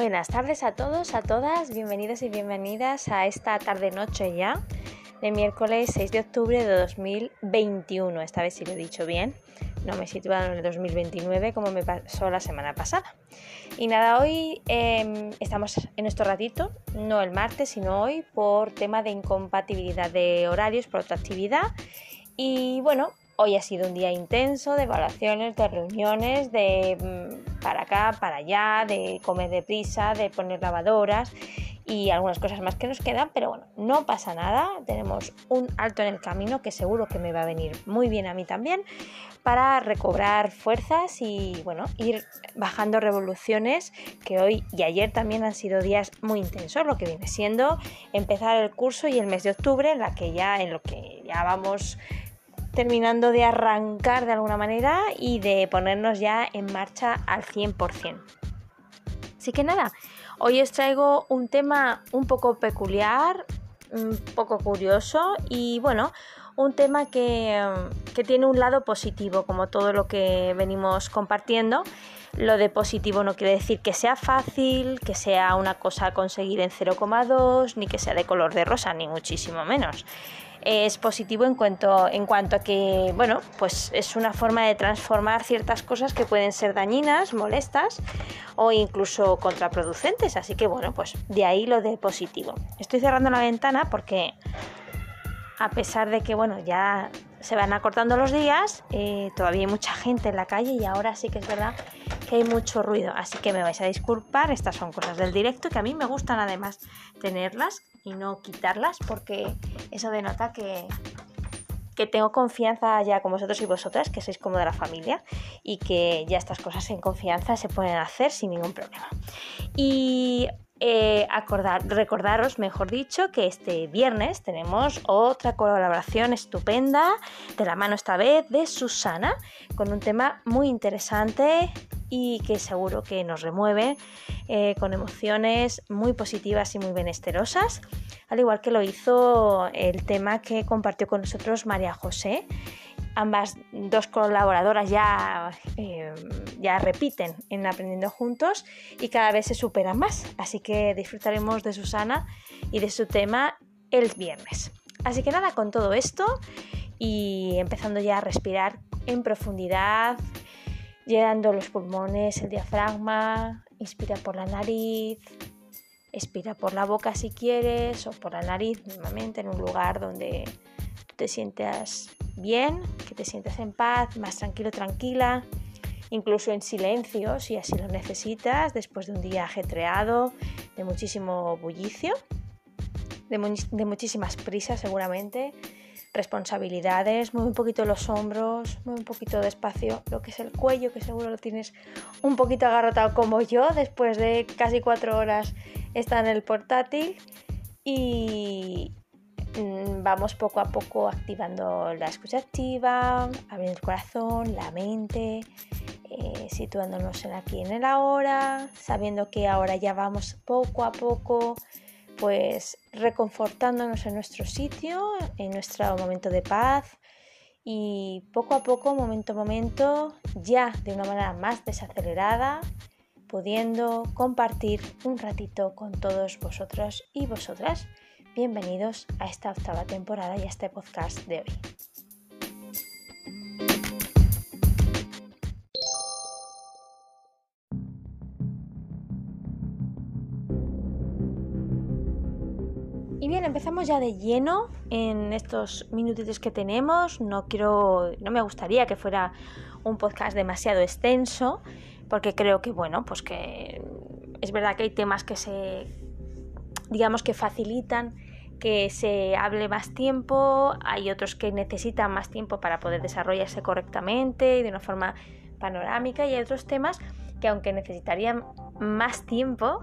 Buenas tardes a todos, a todas, bienvenidos y bienvenidas a esta tarde-noche ya de miércoles 6 de octubre de 2021. Esta vez sí lo he dicho bien, no me he situado en el 2029 como me pasó la semana pasada. Y nada, hoy em, estamos en nuestro ratito, no el martes, sino hoy, por tema de incompatibilidad de horarios por otra actividad. Y bueno, Hoy ha sido un día intenso de evaluaciones, de reuniones, de mm, para acá, para allá, de comer deprisa, de poner lavadoras y algunas cosas más que nos quedan, pero bueno, no pasa nada, tenemos un alto en el camino que seguro que me va a venir muy bien a mí también para recobrar fuerzas y bueno, ir bajando revoluciones que hoy y ayer también han sido días muy intensos, lo que viene siendo empezar el curso y el mes de octubre en la que ya en lo que ya vamos terminando de arrancar de alguna manera y de ponernos ya en marcha al 100%. Así que nada, hoy os traigo un tema un poco peculiar, un poco curioso y bueno, un tema que, que, tiene un lado positivo, como todo lo que venimos compartiendo. Lo de positivo no quiere decir que sea fácil, que sea una cosa a conseguir en 0,2, ni que sea de color de rosa, ni muchísimo menos es positivo en cuanto, en cuanto a que, bueno, pues es una forma de transformar ciertas cosas que pueden ser dañinas, molestas o incluso contraproducentes. Así que, bueno, pues de ahí lo de positivo. Estoy cerrando la ventana porque a pesar de que, bueno, ya se van acortando los días, eh, todavía hay mucha gente en la calle y ahora sí que es verdad que hay mucho ruido. Así que me vais a disculpar, estas son cosas del directo que a mí me gustan además tenerlas y no quitarlas porque eso denota que, que tengo confianza ya con vosotros y vosotras, que sois como de la familia y que ya estas cosas en confianza se pueden hacer sin ningún problema. Y eh, acordar, recordaros, mejor dicho, que este viernes tenemos otra colaboración estupenda, de la mano esta vez de Susana, con un tema muy interesante y que seguro que nos remueve eh, con emociones muy positivas y muy benesterosas, al igual que lo hizo el tema que compartió con nosotros María José. Ambas dos colaboradoras ya, eh, ya repiten en Aprendiendo Juntos y cada vez se superan más. Así que disfrutaremos de Susana y de su tema el viernes. Así que nada, con todo esto y empezando ya a respirar en profundidad, llenando los pulmones, el diafragma, inspira por la nariz, expira por la boca si quieres o por la nariz, normalmente en un lugar donde te sientas bien, que te sientas en paz, más tranquilo, tranquila, incluso en silencio si así lo necesitas, después de un día ajetreado, de muchísimo bullicio, de, muchísimas prisas seguramente responsabilidades, mueve un poquito los hombros, mueve un poquito despacio lo que es el cuello, que seguro lo tienes un poquito agarrotado como yo después de casi cuatro horas estar en el portátil y vamos poco a poco activando la escucha activa, abriendo el corazón, la mente, eh, situándonos en aquí en el ahora, sabiendo que ahora ya vamos poco a poco pues reconfortándonos en nuestro sitio, en nuestro momento de paz y poco a poco, momento a momento, ya de una manera más desacelerada, pudiendo compartir un ratito con todos vosotros y vosotras. Bienvenidos a esta octava temporada y a este podcast de hoy. bien, empezamos ya de lleno en estos minutitos que tenemos. No quiero, no me gustaría que fuera un podcast demasiado extenso, porque creo que bueno, pues que es verdad que hay temas que se, digamos que facilitan que se hable más tiempo, hay otros que necesitan más tiempo para poder desarrollarse correctamente y de una forma panorámica, y hay otros temas que aunque necesitarían más tiempo,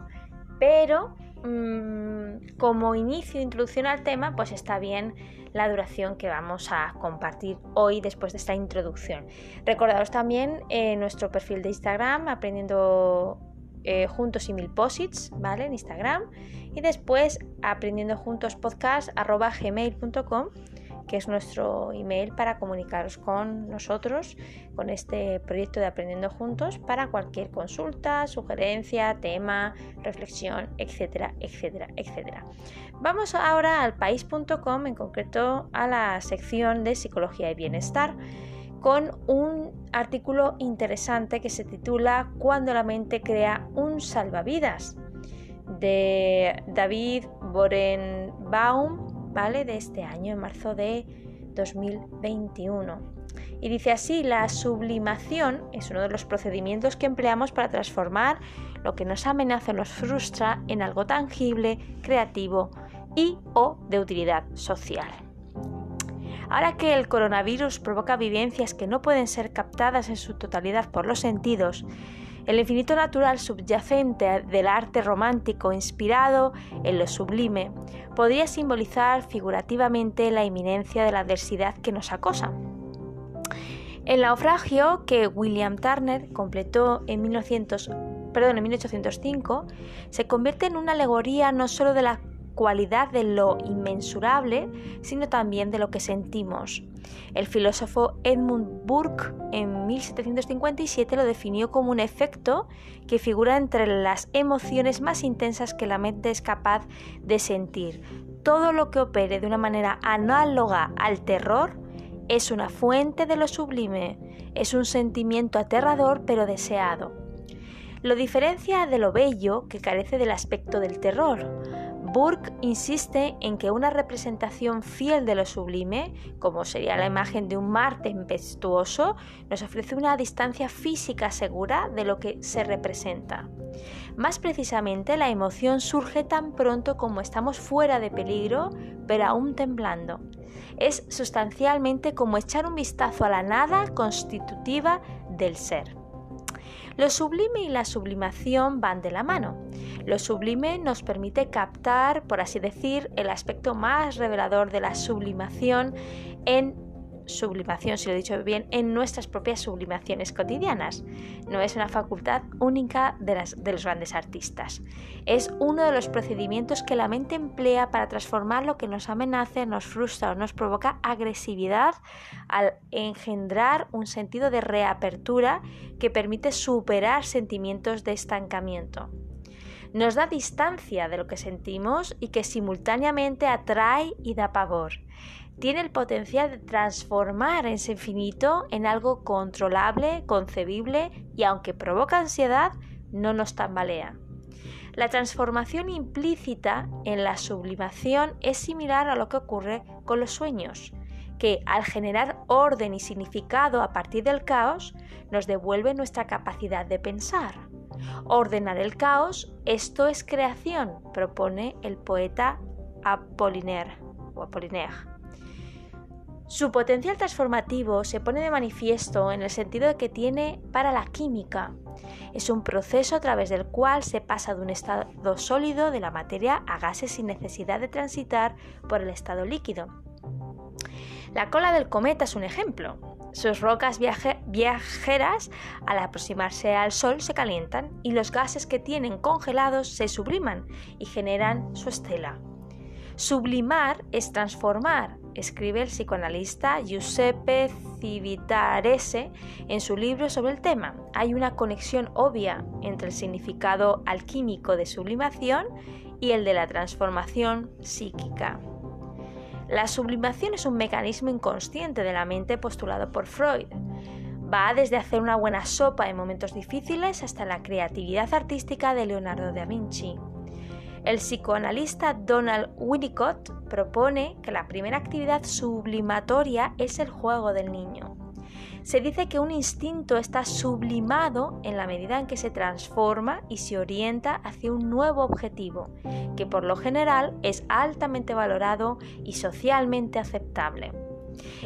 pero Mm, como inicio, introducción al tema, pues está bien la duración que vamos a compartir hoy después de esta introducción. Recordaros también eh, nuestro perfil de Instagram, aprendiendo eh, juntos y mil posits, ¿vale? En Instagram. Y después aprendiendo juntos podcast gmail.com que es nuestro email para comunicaros con nosotros, con este proyecto de Aprendiendo Juntos, para cualquier consulta, sugerencia, tema, reflexión, etcétera, etcétera, etcétera. Vamos ahora al país.com, en concreto a la sección de Psicología y Bienestar con un artículo interesante que se titula Cuando la mente crea un salvavidas de David Borenbaum, ¿vale? De este año, en marzo de 2021. Y dice así, la sublimación es uno de los procedimientos que empleamos para transformar lo que nos amenaza o nos frustra en algo tangible, creativo y o de utilidad social. Ahora que el coronavirus provoca vivencias que no pueden ser captadas en su totalidad por los sentidos, el infinito natural subyacente del arte romántico inspirado en lo sublime podría simbolizar figurativamente la inminencia de la adversidad que nos acosa. El naufragio que William Turner completó en, 1900, perdón, en 1805 se convierte en una alegoría no solo de la cualidad de lo inmensurable, sino también de lo que sentimos. El filósofo Edmund Burke en 1757 lo definió como un efecto que figura entre las emociones más intensas que la mente es capaz de sentir. Todo lo que opere de una manera análoga al terror es una fuente de lo sublime, es un sentimiento aterrador pero deseado. Lo diferencia de lo bello que carece del aspecto del terror. Burke insiste en que una representación fiel de lo sublime, como sería la imagen de un mar tempestuoso, nos ofrece una distancia física segura de lo que se representa. Más precisamente, la emoción surge tan pronto como estamos fuera de peligro, pero aún temblando. Es sustancialmente como echar un vistazo a la nada constitutiva del ser. Lo sublime y la sublimación van de la mano. Lo sublime nos permite captar, por así decir, el aspecto más revelador de la sublimación en sublimación, si lo he dicho bien, en nuestras propias sublimaciones cotidianas. No es una facultad única de, de, los grandes artistas. Es uno de los procedimientos que la mente emplea para transformar lo que nos amenaza, nos frustra o nos provoca agresividad al engendrar un sentido de reapertura que permite superar sentimientos de estancamiento nos da distancia de lo que sentimos y que simultáneamente atrae y da pavor tiene el potencial de transformar ese infinito en algo controlable, concebible y aunque provoca ansiedad, no nos tambalea. La transformación implícita en la sublimación es similar a lo que ocurre con los sueños, que al generar orden y significado a partir del caos, nos devuelve nuestra capacidad de pensar. Ordenar el caos, esto es creación, propone el poeta Apollinaire o Apollinaire. Su potencial transformativo se pone de manifiesto en el sentido que tiene para la química. Es un proceso a través del cual se pasa de un estado sólido de la materia a gases sin necesidad de transitar por el estado líquido. La cola del cometa es un ejemplo. Sus rocas viajeras al aproximarse al Sol se calientan y los gases que tienen congelados se subliman y generan su estela. Sublimar es transformar, escribe el psicoanalista Giuseppe Civitarese en su libro sobre el tema. Hay una conexión obvia entre el significado alquímico de sublimación y el de la transformación psíquica. La sublimación es un mecanismo inconsciente de la mente postulado por Freud. Va desde hacer una buena sopa en momentos difíciles hasta la creatividad artística de Leonardo da Vinci. El psicoanalista Donald Winnicott propone que la primera actividad sublimatoria es el juego del niño. Se dice que un instinto está sublimado en la medida en que se transforma y se orienta hacia un nuevo objetivo, que por lo general es altamente valorado y socialmente aceptable.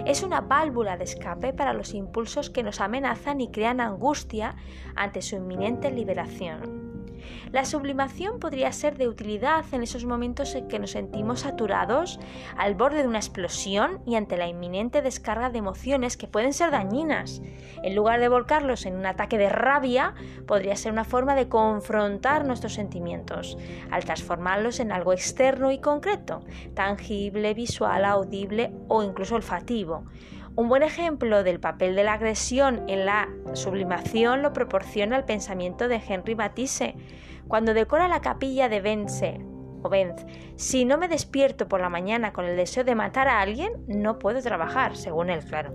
Es una válvula de escape para los impulsos que nos amenazan y crean angustia ante su inminente liberación. La sublimación podría ser de utilidad en esos momentos en que nos sentimos saturados, al borde de una explosión y ante la inminente descarga de emociones que pueden ser dañinas. En lugar de volcarlos en un ataque de rabia, podría ser una forma de confrontar nuestros sentimientos, al transformarlos en algo externo y concreto, tangible, visual, audible o incluso olfativo. Un buen ejemplo del papel de la agresión en la sublimación lo proporciona el pensamiento de Henry Matisse, cuando decora la capilla de Vence o Benz. Si no me despierto por la mañana con el deseo de matar a alguien, no puedo trabajar, según él, claro.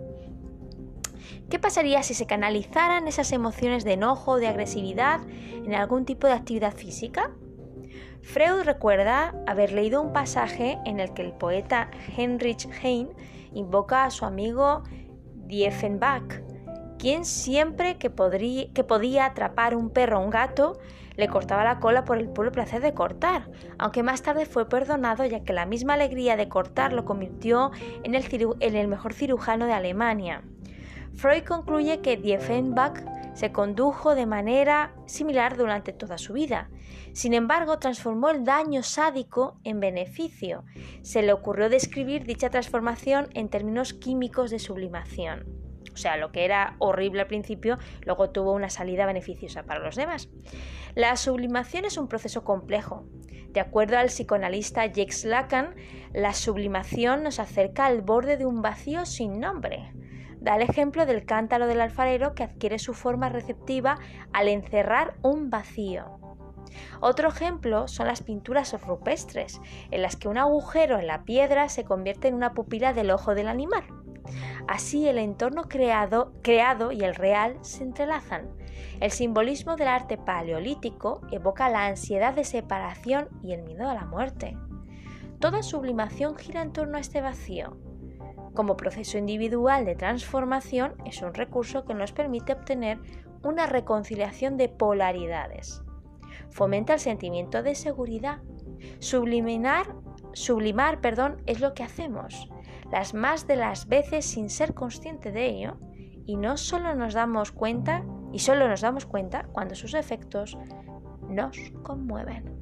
¿Qué pasaría si se canalizaran esas emociones de enojo o de agresividad en algún tipo de actividad física? Freud recuerda haber leído un pasaje en el que el poeta Heinrich Heine invoca a su amigo Diefenbach, quien siempre que, podía atrapar un perro o un gato, le cortaba la cola por el puro placer de cortar, aunque más tarde fue perdonado ya que la misma alegría de cortar lo convirtió en el, en el mejor cirujano de Alemania. Freud concluye que Diefenbach se condujo de manera similar durante toda su vida. Sin embargo, transformó el daño sádico en beneficio. Se le ocurrió describir dicha transformación en términos químicos de sublimación. O sea, lo que era horrible al principio, luego tuvo una salida beneficiosa para los demás. La sublimación es un proceso complejo. De acuerdo al psicoanalista Jacques Lacan, la sublimación nos acerca al borde de un vacío sin nombre. Da el ejemplo del cántaro del alfarero que adquiere su forma receptiva al encerrar un vacío. Otro ejemplo son las pinturas rupestres, en las que un agujero en la piedra se convierte en una pupila del ojo del animal. Así el entorno creado, creado y el real se entrelazan. El simbolismo del arte paleolítico evoca la ansiedad de separación y el miedo a la muerte. Toda sublimación gira en torno a este vacío. Como proceso individual de transformación es un recurso que nos permite obtener una reconciliación de polaridades. Fomenta el sentimiento de seguridad. Subliminar, sublimar perdón, es lo que hacemos las más de las veces sin ser consciente de ello, y no solo nos damos cuenta, y solo nos damos cuenta cuando sus efectos nos conmueven.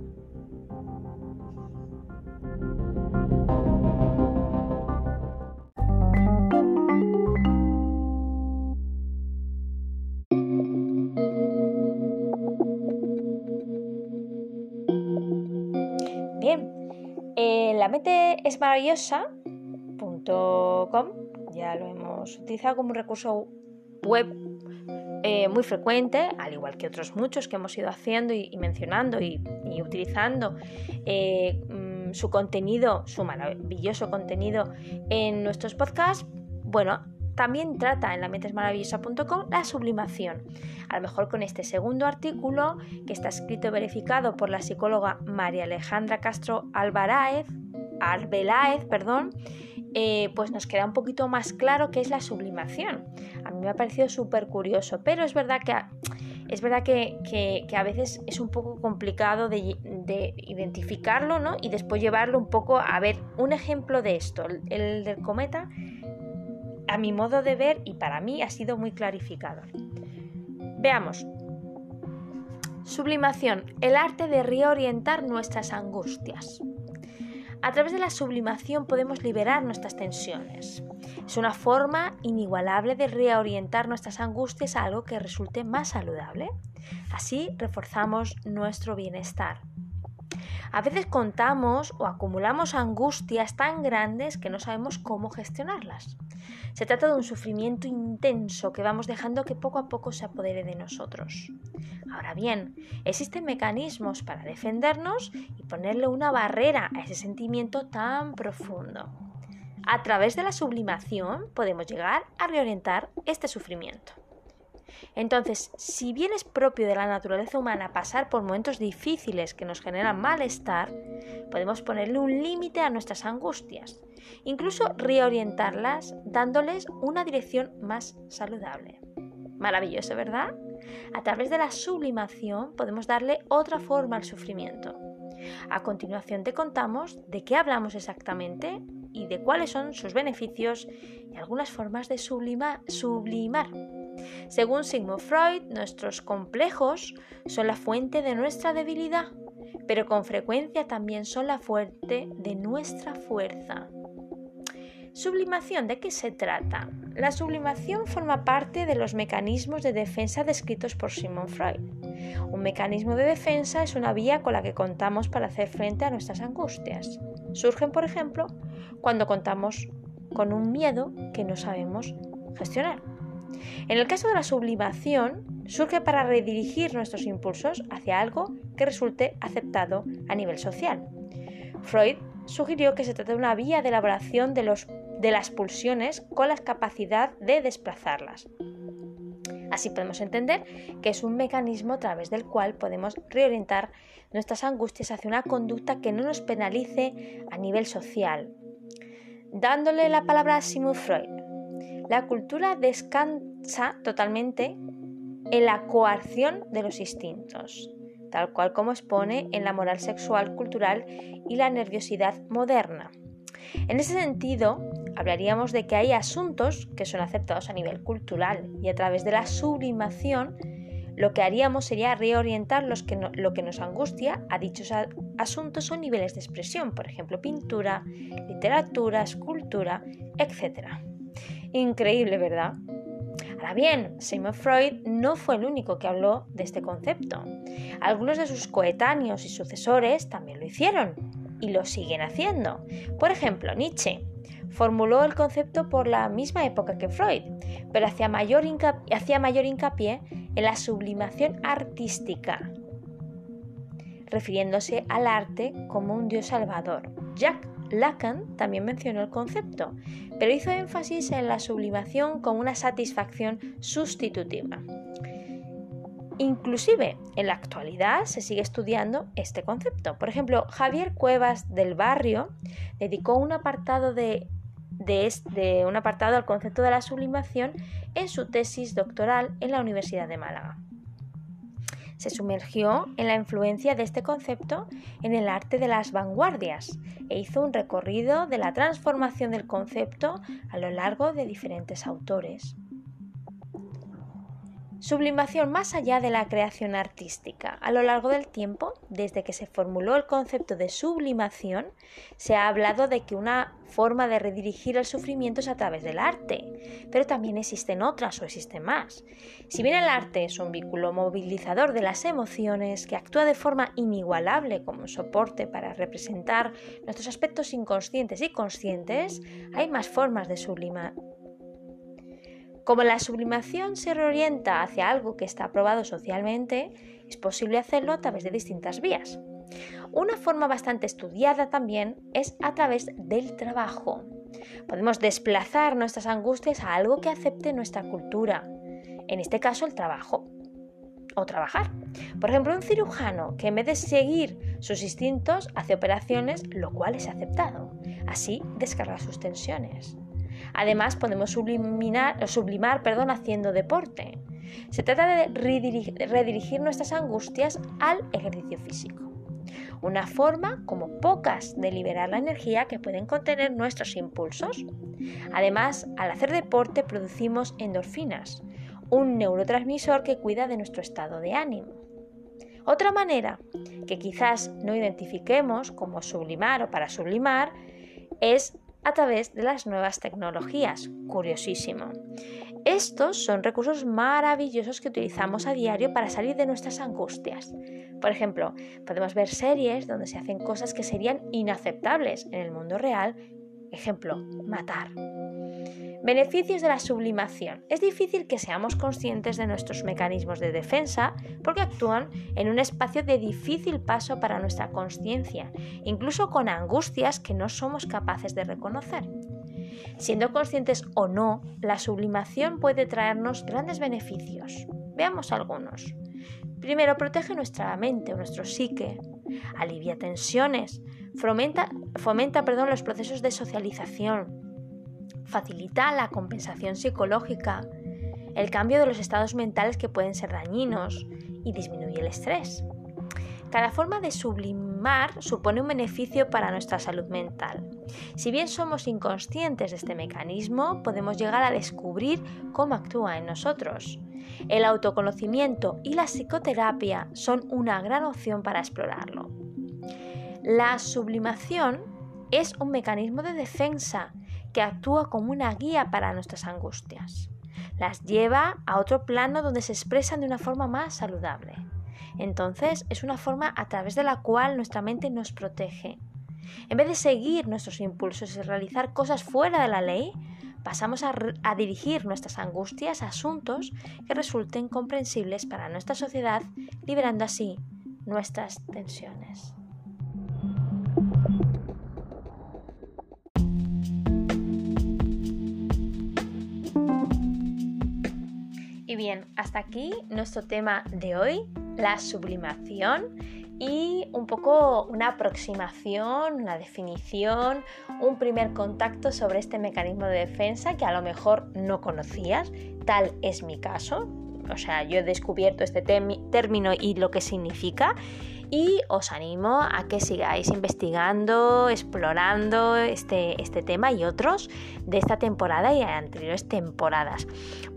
Es maravillosa ya lo hemos utilizado como un recurso web eh, muy frecuente, al igual que otros muchos que hemos ido haciendo y, mencionando y, utilizando eh, mm, su contenido, su maravilloso contenido en nuestros podcasts. Bueno, también trata en la mentesmaravillosa.com la sublimación. A lo mejor con este segundo artículo, que está escrito y verificado por la psicóloga María Alejandra Castro Alvarez, Arbeláez, perdón, eh, pues nos queda un poquito más claro qué es la sublimación. A mí me ha parecido súper curioso, pero es verdad que, es verdad que, a veces es un poco complicado de, identificarlo ¿no? y después llevarlo un poco a ver un ejemplo de esto. El, del cometa, a mi modo de ver y para mí ha sido muy clarificador. Veamos. Sublimación, el arte de reorientar nuestras angustias. A través de la sublimación podemos liberar nuestras tensiones. Es una forma inigualable de reorientar nuestras angustias a algo que resulte más saludable. Así reforzamos nuestro bienestar. A veces contamos o acumulamos angustias tan grandes que no sabemos cómo gestionarlas. Se trata de un sufrimiento intenso que vamos dejando que poco a poco se apodere de nosotros. Ahora bien, existen mecanismos para defendernos y ponerle una barrera a ese sentimiento tan profundo. A través de la sublimación podemos llegar a reorientar este sufrimiento. Entonces, si bien es propio de la naturaleza humana pasar por momentos difíciles que nos generan malestar, podemos ponerle un límite a nuestras angustias, incluso reorientarlas dándoles una dirección más saludable. Maravilloso, ¿verdad? A través de la sublimación podemos darle otra forma al sufrimiento. A continuación te contamos de qué hablamos exactamente y de cuáles son sus beneficios y algunas formas de sublimar Según Sigmund Freud, nuestros complejos son la fuente de nuestra debilidad, pero con frecuencia también son la fuente de nuestra fuerza. Sublimación, ¿de qué se trata? La sublimación forma parte de los mecanismos de defensa descritos por Sigmund Freud. Un mecanismo de defensa es una vía con la que contamos para hacer frente a nuestras angustias. Surgen, por ejemplo, cuando contamos con un miedo que no sabemos gestionar. En el caso de la sublimación, surge para redirigir nuestros impulsos hacia algo que resulte aceptado a nivel social. Freud sugirió que se trata de una vía de elaboración de, de las pulsiones con la capacidad de desplazarlas. Así podemos entender que es un mecanismo a través del cual podemos reorientar nuestras angustias hacia una conducta que no nos penalice a nivel social. Dándole la palabra a Sigmund Freud, la cultura descansa totalmente en la coarción de los instintos, tal cual como expone en la moral sexual cultural y la nerviosidad moderna. En ese sentido, hablaríamos de que hay asuntos que son aceptados a nivel cultural y a través de la sublimación lo que haríamos sería reorientar lo que nos angustia a dichos asuntos o niveles de expresión, por ejemplo, pintura, literatura, escultura, etc. Increíble, ¿verdad? Ahora bien, Sigmund Freud no fue el único que habló de este concepto. Algunos de sus coetáneos y sucesores también lo hicieron y lo siguen haciendo. Por ejemplo, Nietzsche formuló el concepto por la misma época que Freud, pero hacía mayor, hincapié en la sublimación artística, refiriéndose al arte como un dios salvador. Jacques Lacan también mencionó el concepto, pero hizo énfasis en la sublimación como una satisfacción sustitutiva. Inclusive en la actualidad se sigue estudiando este concepto. Por ejemplo, Javier Cuevas del Barrio dedicó un apartado un apartado al concepto de la sublimación en su tesis doctoral en la Universidad de Málaga. Se sumergió en la influencia de este concepto en el arte de las vanguardias e hizo un recorrido de la transformación del concepto a lo largo de diferentes autores. Sublimación más allá de la creación artística. A lo largo del tiempo, desde que se formuló el concepto de sublimación, se ha hablado de que una forma de redirigir el sufrimiento es a través del arte, pero también existen otras o existen más. Si bien el arte es un vínculo movilizador de las emociones que actúa de forma inigualable como soporte para representar nuestros aspectos inconscientes y conscientes, hay más formas de sublimar como la sublimación se reorienta hacia algo que está aprobado socialmente, es posible hacerlo a través de distintas vías. Una forma bastante estudiada también es a través del trabajo. Podemos desplazar nuestras angustias a algo que acepte nuestra cultura, en este caso el trabajo o trabajar. Por ejemplo, un cirujano que en vez de seguir sus instintos hace operaciones, lo cual es aceptado. Así descarga sus tensiones. Además, podemos sublimar perdón, haciendo deporte. Se trata de redirigir nuestras angustias al ejercicio físico. Una forma, como pocas, de liberar la energía que pueden contener nuestros impulsos. Además, al hacer deporte producimos endorfinas, un neurotransmisor que cuida de nuestro estado de ánimo. Otra manera que quizás no identifiquemos como sublimar o para sublimar es a través de las nuevas tecnologías. Curiosísimo. Estos son recursos maravillosos que utilizamos a diario para salir de nuestras angustias. Por ejemplo, podemos ver series donde se hacen cosas que serían inaceptables en el mundo real. Ejemplo, matar. Beneficios de la sublimación. Es difícil que seamos conscientes de nuestros mecanismos de defensa porque actúan en un espacio de difícil paso para nuestra conciencia, incluso con angustias que no somos capaces de reconocer. Siendo conscientes o no, la sublimación puede traernos grandes beneficios. Veamos algunos. Primero, protege nuestra mente o nuestro psique, alivia tensiones, fomenta, fomenta perdón, los procesos de socialización, facilita la compensación psicológica, el cambio de los estados mentales que pueden ser dañinos y disminuye el estrés. Cada forma de sublimar supone un beneficio para nuestra salud mental. Si bien somos inconscientes de este mecanismo, podemos llegar a descubrir cómo actúa en nosotros. El autoconocimiento y la psicoterapia son una gran opción para explorarlo. La sublimación es un mecanismo de defensa que actúa como una guía para nuestras angustias. Las lleva a otro plano donde se expresan de una forma más saludable. Entonces es una forma a través de la cual nuestra mente nos protege. En vez de seguir nuestros impulsos y realizar cosas fuera de la ley, pasamos a, a, dirigir nuestras angustias a asuntos que resulten comprensibles para nuestra sociedad, liberando así nuestras tensiones. Y bien, hasta aquí nuestro tema de hoy, la sublimación y un poco una aproximación, una definición, un primer contacto sobre este mecanismo de defensa que a lo mejor no conocías, tal es mi caso. O sea, yo he descubierto este término y lo que significa y os animo a que sigáis investigando, explorando este, este tema y otros de esta temporada y anteriores temporadas,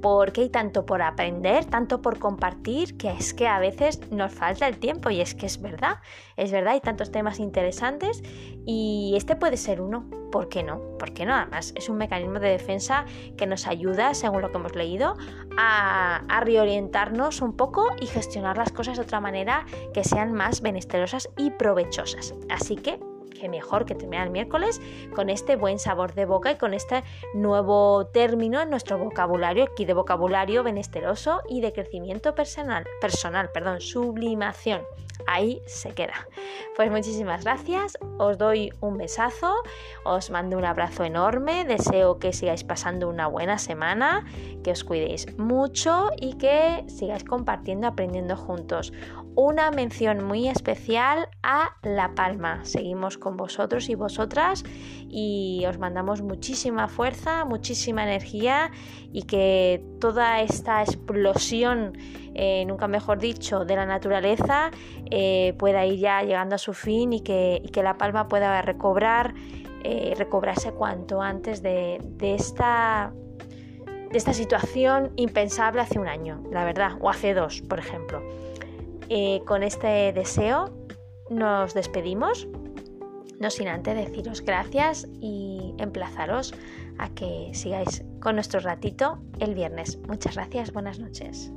porque hay tanto por aprender, tanto por compartir, que es que a veces nos falta el tiempo y es que es verdad, es verdad, hay tantos temas interesantes y este puede ser uno. ¿Por qué no? ¿Por qué no? Además, es un mecanismo de defensa que nos ayuda, según lo que hemos leído, a, a reorientarnos un poco y gestionar las cosas de otra manera que sean más benesterosas y provechosas. Así que mejor que terminar el miércoles con este buen sabor de boca y con este nuevo término en nuestro vocabulario, aquí de vocabulario benesteroso y de crecimiento personal, personal, perdón, sublimación. Ahí se queda. Pues muchísimas gracias, os doy un besazo, os mando un abrazo enorme, deseo que sigáis pasando una buena semana, que os cuidéis mucho y que sigáis compartiendo, aprendiendo juntos una mención muy especial a La Palma. Seguimos con vosotros y vosotras y os mandamos muchísima fuerza, muchísima energía y que toda esta explosión, eh, nunca mejor dicho, de la naturaleza eh, pueda ir ya llegando a su fin y que, La Palma pueda recobrar, eh, recobrarse cuanto antes de, de esta de esta situación impensable hace un año, la verdad, o hace dos, por ejemplo. Eh, con este deseo nos despedimos, no sin antes deciros gracias y emplazaros a que sigáis con nuestro ratito el viernes. Muchas gracias, buenas noches.